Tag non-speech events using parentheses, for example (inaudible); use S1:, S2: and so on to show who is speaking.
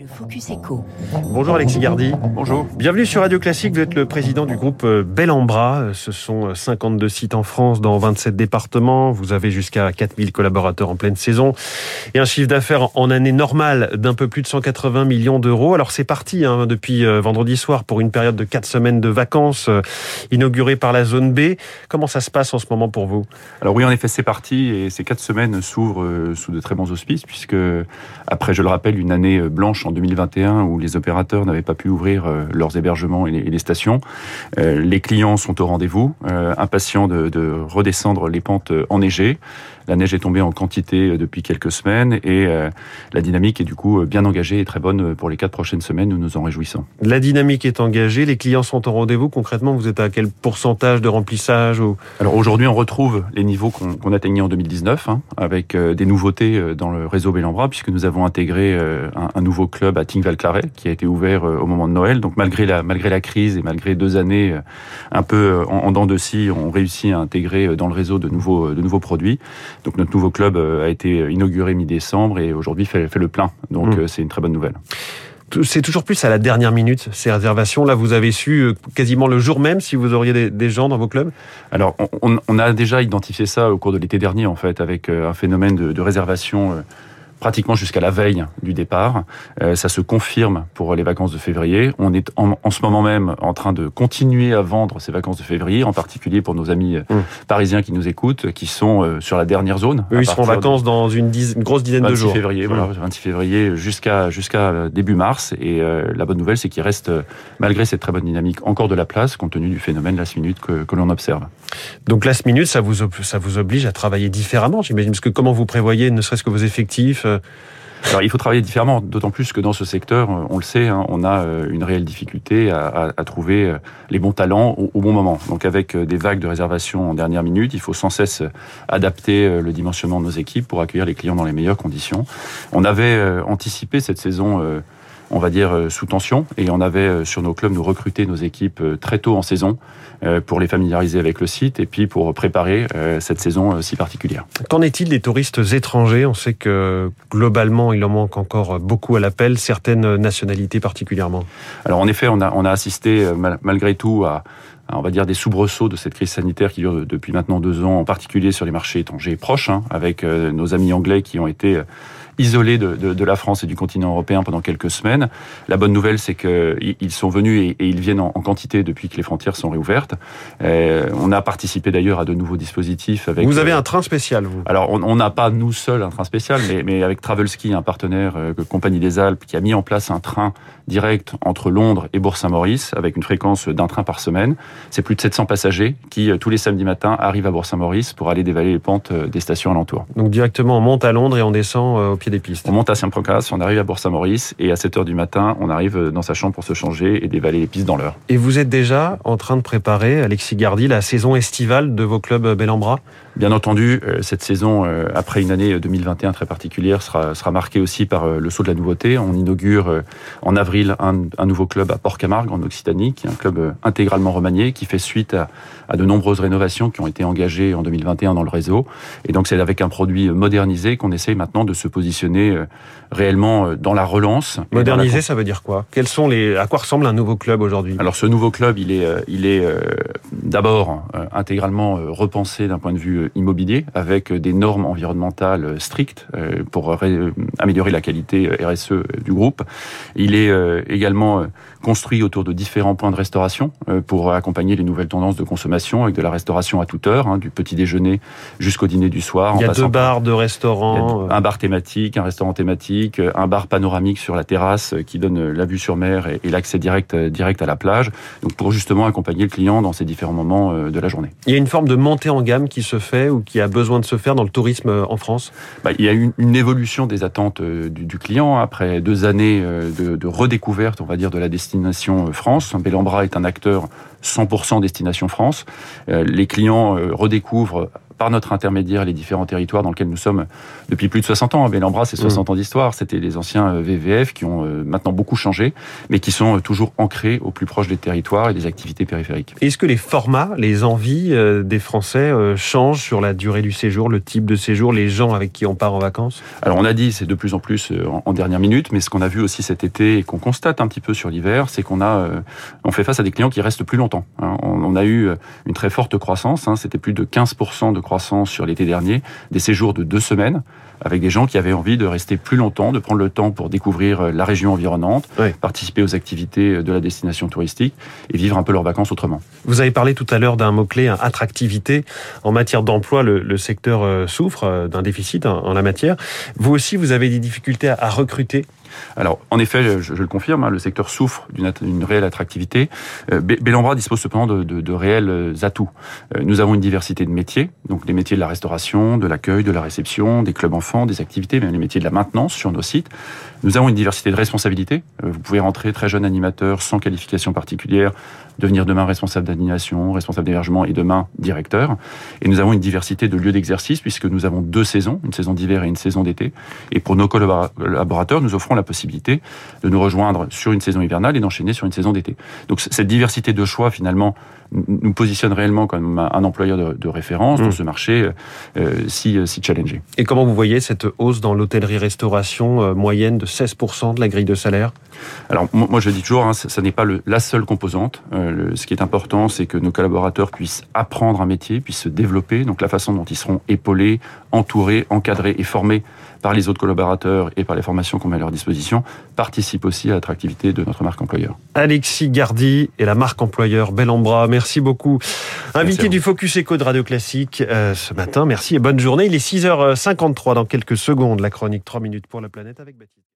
S1: Le Focus Echo.
S2: Bonjour Alexis Gardy.
S3: Bonjour.
S2: Bienvenue sur Radio Classique. Vous êtes le président du groupe euh, Bel en Bras. Ce sont 52 sites en France dans 27 départements. Vous avez jusqu'à 4000 collaborateurs en pleine saison et un chiffre d'affaires en année normale d'un peu plus de 180 millions d'euros. Alors c'est parti hein, depuis euh, vendredi soir pour une période de 4 semaines de vacances euh, inaugurée par la zone B. Comment ça se passe en ce moment pour vous?
S3: Alors oui, en effet, c'est parti et ces 4 semaines s'ouvrent sous de très bons auspices puisque après, je le rappelle, une année blanche en 2021 où les opérateurs n'avaient pas pu ouvrir euh, leurs hébergements et les, stations. Euh, les clients sont au rendez-vous, euh, impatients de, de redescendre les pentes enneigées. La neige est tombée en quantité euh, depuis quelques semaines et euh, la dynamique est du coup euh, bien engagée et très bonne pour les quatre prochaines semaines. Nous nous en réjouissons.
S2: La dynamique est engagée, les clients sont au rendez-vous. Concrètement, vous êtes à quel pourcentage de remplissage ou...
S3: Alors aujourd'hui, on retrouve les niveaux qu'on atteignait en 2019 hein, avec des nouveautés dans le réseau Bellambra puisque nous avons intégré un, nouveau club à Tingval-Claret qui a été ouvert au moment de Noël. Donc malgré la, malgré la crise et malgré deux années un peu en, en dents de scie, on réussit à intégrer dans le réseau de nouveaux, de nouveaux produits. Donc notre nouveau club euh, a été inauguré mi-décembre et aujourd'hui fait, fait, le plein. Donc mmh. euh, c'est une très bonne nouvelle.
S2: C'est toujours plus à la dernière minute, ces réservations. Là, vous avez su euh, quasiment le jour même si vous auriez des, des gens dans vos clubs?
S3: Alors, on, on, a déjà identifié ça au cours de l'été dernier, en fait, avec un phénomène de, de réservation pratiquement jusqu'à la veille du départ. Euh, ça se confirme pour les vacances de février. On est en, en, ce moment même en train de continuer à vendre ces vacances de février, en particulier pour nos amis mmh. parisiens qui nous écoutent, qui sont euh, sur la dernière zone.
S2: Eux, ils seront en vacances dans une, dizaine, une, grosse dizaine de jours.
S3: Février, mmh. voilà, 26 février jusqu'à jusqu'à début mars. Et euh, la bonne nouvelle, c'est qu'il reste, malgré cette très bonne dynamique, encore de la place compte tenu du phénomène last minute que, que l'on observe.
S2: Donc last minute, ça vous, ça vous oblige à travailler différemment, j'imagine, parce que comment vous prévoyez, ne serait-ce que vos effectifs (laughs)
S3: alors il faut travailler différemment, d'autant plus que dans ce secteur, on le sait, hein, on a euh, une réelle difficulté à, trouver euh, les bons talents au, au, bon moment. Donc avec euh, des vagues de réservation en dernière minute, il faut sans cesse adapter le dimensionnement de nos équipes pour accueillir les clients dans les meilleures conditions. On avait anticipé cette saison on va dire, euh, sous tension. Et on avait euh, sur nos clubs, nous recruter nos équipes euh, très tôt en saison pour les familiariser avec le site et puis pour préparer cette saison si particulière.
S2: Qu'en est-il des touristes étrangers? On sait que globalement, il en manque encore beaucoup à l'appel, certaines nationalités particulièrement.
S3: Alors en effet, on a, on a assisté malgré tout à on va dire des soubresauts de cette crise sanitaire qui dure depuis maintenant deux ans, en particulier sur les marchés étrangers proches, hein, avec nos amis anglais qui ont été isolés de, de, de, la France et du continent européen pendant quelques semaines. La bonne nouvelle, c'est qu'ils sont venus et, et, ils viennent en, en, quantité depuis que les frontières sont réouvertes. Euh, on a participé d'ailleurs à de nouveaux dispositifs. Avec,
S2: vous avez euh, un train spécial, vous?
S3: Alors, on n'a pas nous seuls un train spécial, mais, mais avec Travelski, un partenaire euh, Compagnie des Alpes, qui a mis en place un train direct entre Londres et Bourg-Saint-Maurice, avec une fréquence d'un train par semaine. C'est plus de 700 passagers qui, euh, tous les samedis matins, arrivent à Bourg-Saint-Maurice pour aller dévaler les pentes euh, des stations alentours.
S2: Donc directement, on monte à Londres et on descend au pied des pistes.
S3: On monte à Saint-Procas, on arrive à Bourg-Saint-Maurice et à 7 heures du matin, on arrive dans sa chambre pour se changer et dévaler les pistes dans l'heure.
S2: Et vous êtes déjà en train de préparer, Alexis Gardy, la saison estivale de vos clubs Bel
S3: Bien entendu, euh, cette saison, euh, après une année 2021 très particulière, sera, sera marquée aussi par euh, le saut de la nouveauté. On inaugure en avril un, un nouveau club à Port-Camargue, en Occitanie, qui est un club intégralement remanié, qui fait suite à, à de nombreuses rénovations qui ont été engagées en 2021 dans le réseau. Et donc, c'est avec un produit modernisé qu'on essaye maintenant de se positionner réellement dans la relance.
S2: Modernisé,
S3: la...
S2: ça veut dire quoi? Quels sont les À quoi ressemble un nouveau club aujourd'hui?
S3: Alors, ce nouveau club, il est, il est d'abord intégralement repensé d'un point de vue immobilier avec des normes environnementales strictes euh, pour améliorer la qualité RSE du groupe. Il est euh, également construit autour de différents points de restauration euh, pour accompagner les nouvelles tendances de consommation avec de la restauration à toute heure, hein, du petit déjeuner jusqu'au dîner du soir.
S2: Il y a deux bars de restaurants.
S3: Un bar thématique, un restaurant thématique, un bar panoramique sur la terrasse qui donne la vue sur mer et, l'accès direct, direct à la plage. Donc pour justement accompagner le client dans ces différents moments de la journée.
S2: Il y a une forme de montée en gamme qui se fait ou qui a besoin de se faire dans le tourisme en France?
S3: Bah, Il y a eu une, évolution des attentes du, du, client après deux années de, de redécouverte, on va dire, de la destination euh, France. Bellambra est un acteur 100% destination France. Euh, les clients euh, redécouvrent par notre intermédiaire les différents territoires dans lesquels nous sommes depuis plus de 60 ans. Bellambra, c'est 60 mmh. ans d'histoire. C'était les anciens euh, VVF qui ont euh, maintenant beaucoup changé, mais qui sont toujours ancrés au plus proche des territoires et des activités périphériques.
S2: Est-ce que les formats, les envies des Français changent sur la durée du séjour, le type de séjour, les gens avec qui on part en vacances?
S3: Alors on a dit c'est de plus en plus en dernière minute, mais ce qu'on a vu aussi cet été et qu'on constate un petit peu sur l'hiver, c'est qu'on a on fait face à des clients qui restent plus longtemps. Hein. On a eu une très forte croissance, hein. c'était plus de 15% de croissance sur l'été dernier, des séjours de deux semaines, avec des gens qui avaient envie de rester plus longtemps, de prendre le temps pour découvrir euh, la région environnante, participer aux activités euh, de la destination touristique et vivre un peu leurs vacances autrement.
S2: Vous avez parlé tout à l'heure d'un mot-clé, attractivité. En matière d'emploi, le, secteur euh, souffre d'un déficit en, la matière. Vous aussi, vous avez des difficultés à recruter?
S3: Alors, en effet, je, le confirme, hein, le secteur souffre d'une réelle attractivité. Euh, dispose cependant de, réels atouts. Euh, nous avons une diversité de métiers, donc les métiers de la restauration, de l'accueil, de la réception, des clubs enfants, des activités, même les métiers de la maintenance sur nos sites. Nous avons une diversité de responsabilités. Vous pouvez rentrer très jeune animateur sans qualification particulière, devenir demain responsable d'animation, responsable d'hébergement et demain directeur. Et nous avons une diversité de lieux d'exercice puisque nous avons deux saisons, une saison d'hiver et une saison d'été. Et pour nos collaborateurs, nous offrons la possibilité de nous rejoindre sur une saison hivernale et d'enchaîner sur une saison d'été. Donc cette diversité de choix, finalement, nous positionne réellement comme un employeur de, référence dans mmh. ce marché euh, si, euh, si challengé.
S2: Et comment vous voyez cette hausse dans l'hôtellerie-restauration euh, moyenne de 16% de la grille de salaire?
S3: Alors moi je dis toujours, hein, ça, n'est pas le, la seule composante. ce qui est important, c'est que nos collaborateurs puissent apprendre un métier, puissent se développer. Donc la façon dont ils seront épaulés, entourés, encadrés et formés par les autres collaborateurs et par les formations qu'on met à leur disposition participe aussi à l'attractivité de notre marque employeur.
S2: Alexis Gardy et la marque employeur Bellambra, merci beaucoup. Invité du Focus Eco de Radio Classique euh, ce matin, merci et bonne journée. Il est 6h53 dans quelques secondes, la chronique 3 minutes pour la planète avec Baptiste.